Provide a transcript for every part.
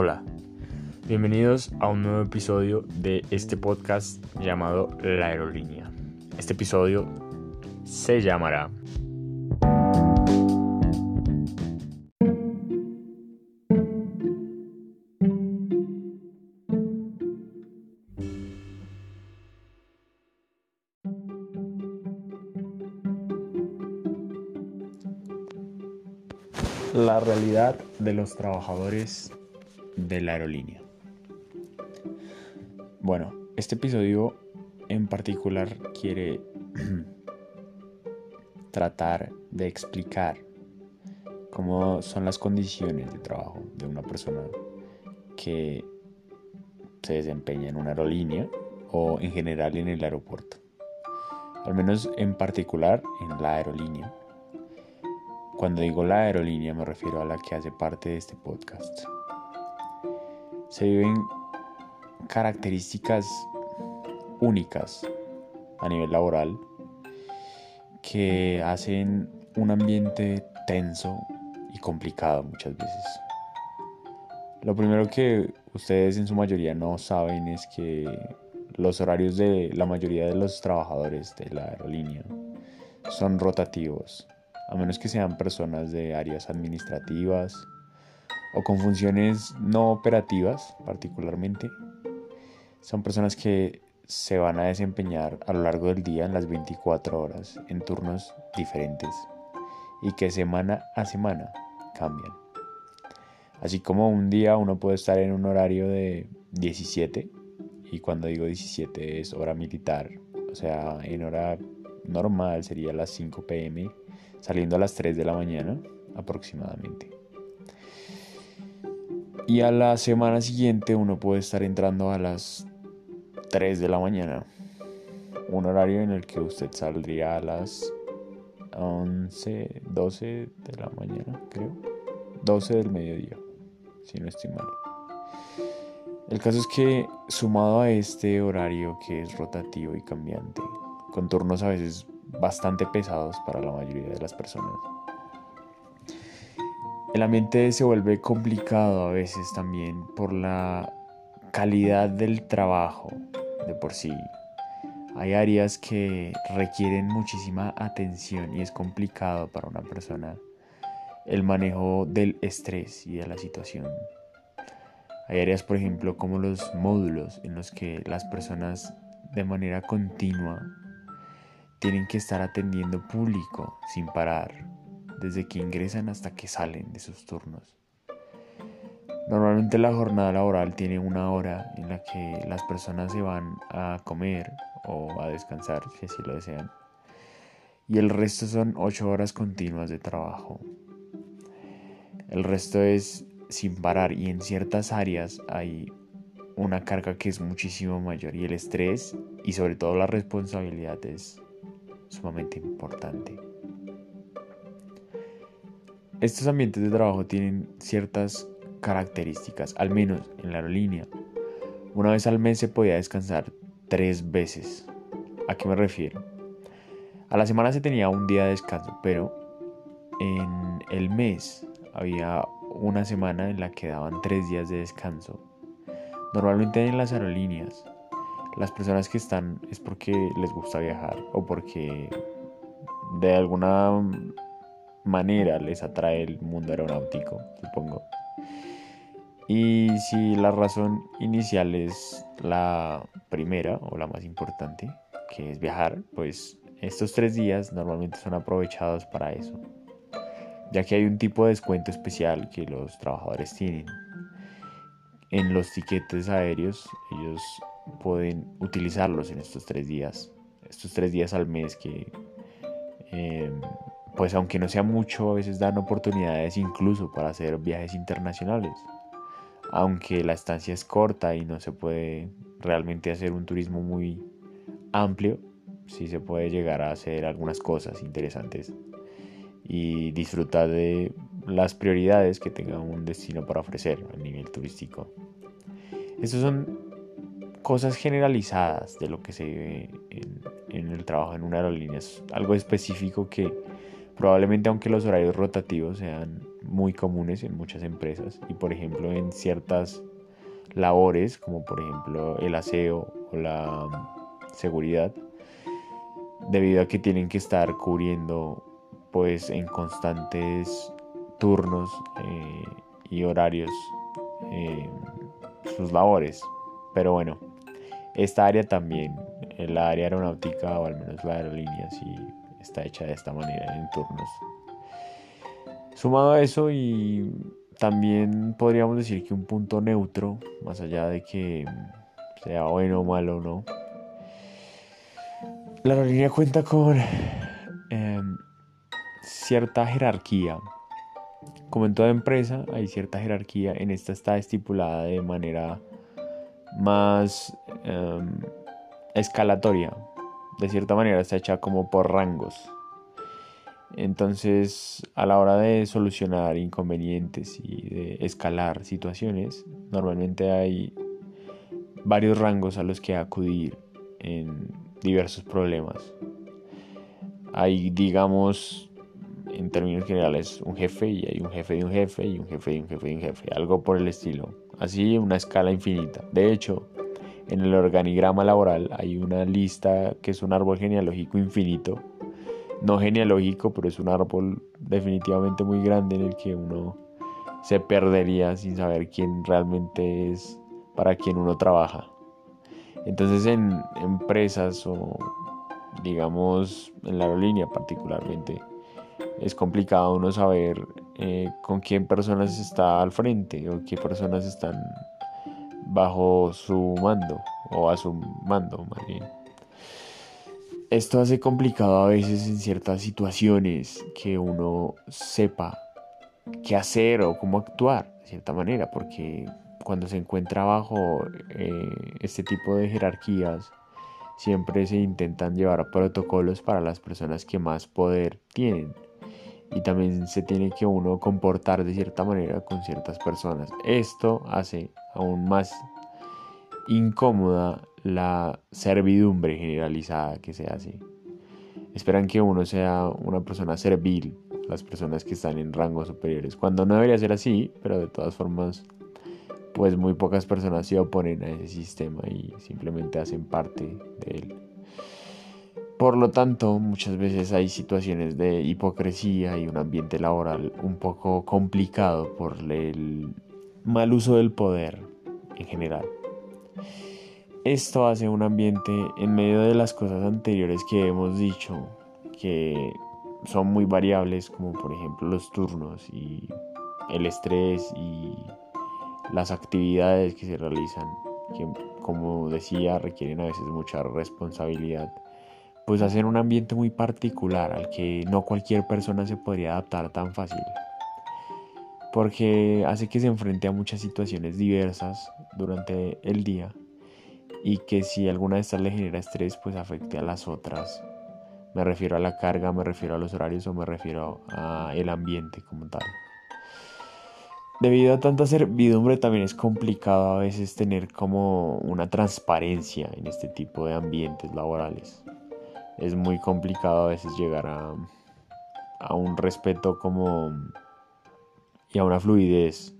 Hola, bienvenidos a un nuevo episodio de este podcast llamado La Aerolínea. Este episodio se llamará La realidad de los trabajadores de la aerolínea. Bueno, este episodio en particular quiere tratar de explicar cómo son las condiciones de trabajo de una persona que se desempeña en una aerolínea o en general en el aeropuerto. Al menos en particular en la aerolínea cuando digo la aerolínea me refiero a la que hace parte de este podcast. Se viven características únicas a nivel laboral que hacen un ambiente tenso y complicado muchas veces. Lo primero que ustedes en su mayoría no saben es que los horarios de la mayoría de los trabajadores de la aerolínea son rotativos a menos que sean personas de áreas administrativas o con funciones no operativas particularmente. Son personas que se van a desempeñar a lo largo del día en las 24 horas en turnos diferentes y que semana a semana cambian. Así como un día uno puede estar en un horario de 17 y cuando digo 17 es hora militar, o sea, en hora normal sería las 5 pm saliendo a las 3 de la mañana aproximadamente. Y a la semana siguiente uno puede estar entrando a las 3 de la mañana. Un horario en el que usted saldría a las 11, 12 de la mañana, creo. 12 del mediodía, si no estoy mal. El caso es que sumado a este horario que es rotativo y cambiante, con turnos a veces bastante pesados para la mayoría de las personas. El ambiente se vuelve complicado a veces también por la calidad del trabajo de por sí. Hay áreas que requieren muchísima atención y es complicado para una persona el manejo del estrés y de la situación. Hay áreas, por ejemplo, como los módulos en los que las personas de manera continua tienen que estar atendiendo público sin parar, desde que ingresan hasta que salen de sus turnos. Normalmente la jornada laboral tiene una hora en la que las personas se van a comer o a descansar, si así lo desean, y el resto son ocho horas continuas de trabajo. El resto es sin parar y en ciertas áreas hay una carga que es muchísimo mayor y el estrés y sobre todo la responsabilidad es sumamente importante. Estos ambientes de trabajo tienen ciertas características, al menos en la aerolínea. Una vez al mes se podía descansar tres veces. ¿A qué me refiero? A la semana se tenía un día de descanso, pero en el mes había una semana en la que daban tres días de descanso. Normalmente en las aerolíneas las personas que están es porque les gusta viajar o porque de alguna manera les atrae el mundo aeronáutico, supongo. Y si la razón inicial es la primera o la más importante, que es viajar, pues estos tres días normalmente son aprovechados para eso, ya que hay un tipo de descuento especial que los trabajadores tienen. En los tiquetes aéreos ellos pueden utilizarlos en estos tres días, estos tres días al mes que, em, pues aunque no sea mucho, a veces dan oportunidades incluso para hacer viajes internacionales. Aunque la estancia es corta y no se puede realmente hacer un turismo muy amplio, sí se puede llegar a hacer algunas cosas interesantes y disfrutar de las prioridades que tenga un destino para ofrecer a nivel turístico. Estos son cosas generalizadas de lo que se vive en, el trabajo en una aerolínea. Es algo específico que probablemente aunque los horarios rotativos sean muy comunes en muchas empresas y por ejemplo en ciertas labores como por ejemplo el aseo o la seguridad debido a que tienen que estar cubriendo pues en constantes turnos eh, y horarios eh, sus labores. Pero bueno esta área también la área aeronáutica o al menos la aerolínea sí está hecha de esta manera en turnos sumado a eso y también podríamos decir que un punto neutro más allá de que sea bueno o malo no la aerolínea cuenta con em, cierta jerarquía. Como en toda empresa hay cierta jerarquía, en esta está estipulada de manera más em, escalatoria. De cierta manera está hecha como por rangos. Entonces, a la hora de solucionar inconvenientes y de escalar situaciones, normalmente hay varios rangos a los que acudir en diversos problemas. Hay, digamos, en términos generales, un jefe y hay un jefe de un jefe y un jefe de un jefe de un jefe, algo por el estilo. Así una escala infinita. De hecho, en el organigrama laboral hay una lista que es un árbol genealógico infinito. No genealógico, pero es un árbol definitivamente muy grande en el que uno se perdería sin saber quién realmente es para quien uno trabaja. Entonces en empresas o digamos en la aerolínea particularmente es complicado uno saber eh, con quién personas está al frente o qué personas están bajo su mando o a su mando más bien. Esto hace complicado a veces en ciertas situaciones que uno sepa qué hacer o cómo actuar de cierta manera, porque cuando se encuentra bajo eh, este tipo de jerarquías, siempre se intentan llevar protocolos para las personas que más poder tienen. Y también se tiene que uno comportar de cierta manera con ciertas personas. Esto hace aún más incómoda la servidumbre generalizada que se hace. Esperan que uno sea una persona servil, las personas que están en rangos superiores, cuando no debería ser así, pero de todas formas pues muy pocas personas se oponen a ese sistema y simplemente hacen parte de él. Por lo tanto, muchas veces hay situaciones de hipocresía y un ambiente laboral un poco complicado por el mal uso del poder en general. Esto hace un ambiente en medio de las cosas anteriores que hemos dicho que son muy variables como por ejemplo los turnos y el estrés y las actividades que se realizan, que como decía requieren a veces mucha responsabilidad, pues hacen un ambiente muy particular al que no cualquier persona se podría adaptar tan fácil. Porque hace que se enfrente a muchas situaciones diversas durante el día y que si alguna de estas le genera estrés, pues afecte a las otras. Me refiero a la carga, me refiero a los horarios o me refiero a el ambiente como tal. Debido a tanta servidumbre también es complicado a veces tener como una transparencia en este tipo de ambientes laborales. Es muy complicado a veces llegar a, a un respeto como y a una fluidez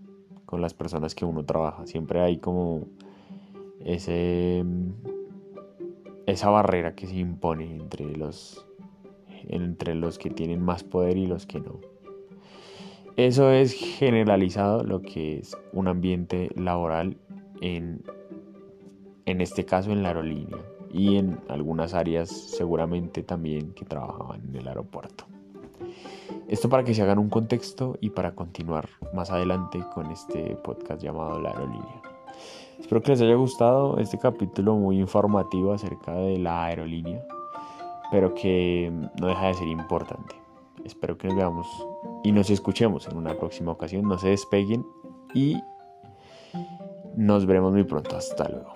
con las personas que uno trabaja. Siempre hay como ese esa barrera que se impone entre los entre los que tienen más poder y los que no. Eso es generalizado lo que es un ambiente laboral en, en este caso en la aerolínea y en algunas áreas seguramente también que trabajaban en el aeropuerto. Esto para que se hagan un contexto y para continuar más adelante con este podcast llamado La Aerolínea. Espero que les haya gustado este capítulo muy informativo acerca de la aerolínea, pero que no deja de ser importante. Espero que nos veamos y nos escuchemos en una próxima ocasión. No se despeguen y nos veremos muy pronto. Hasta luego.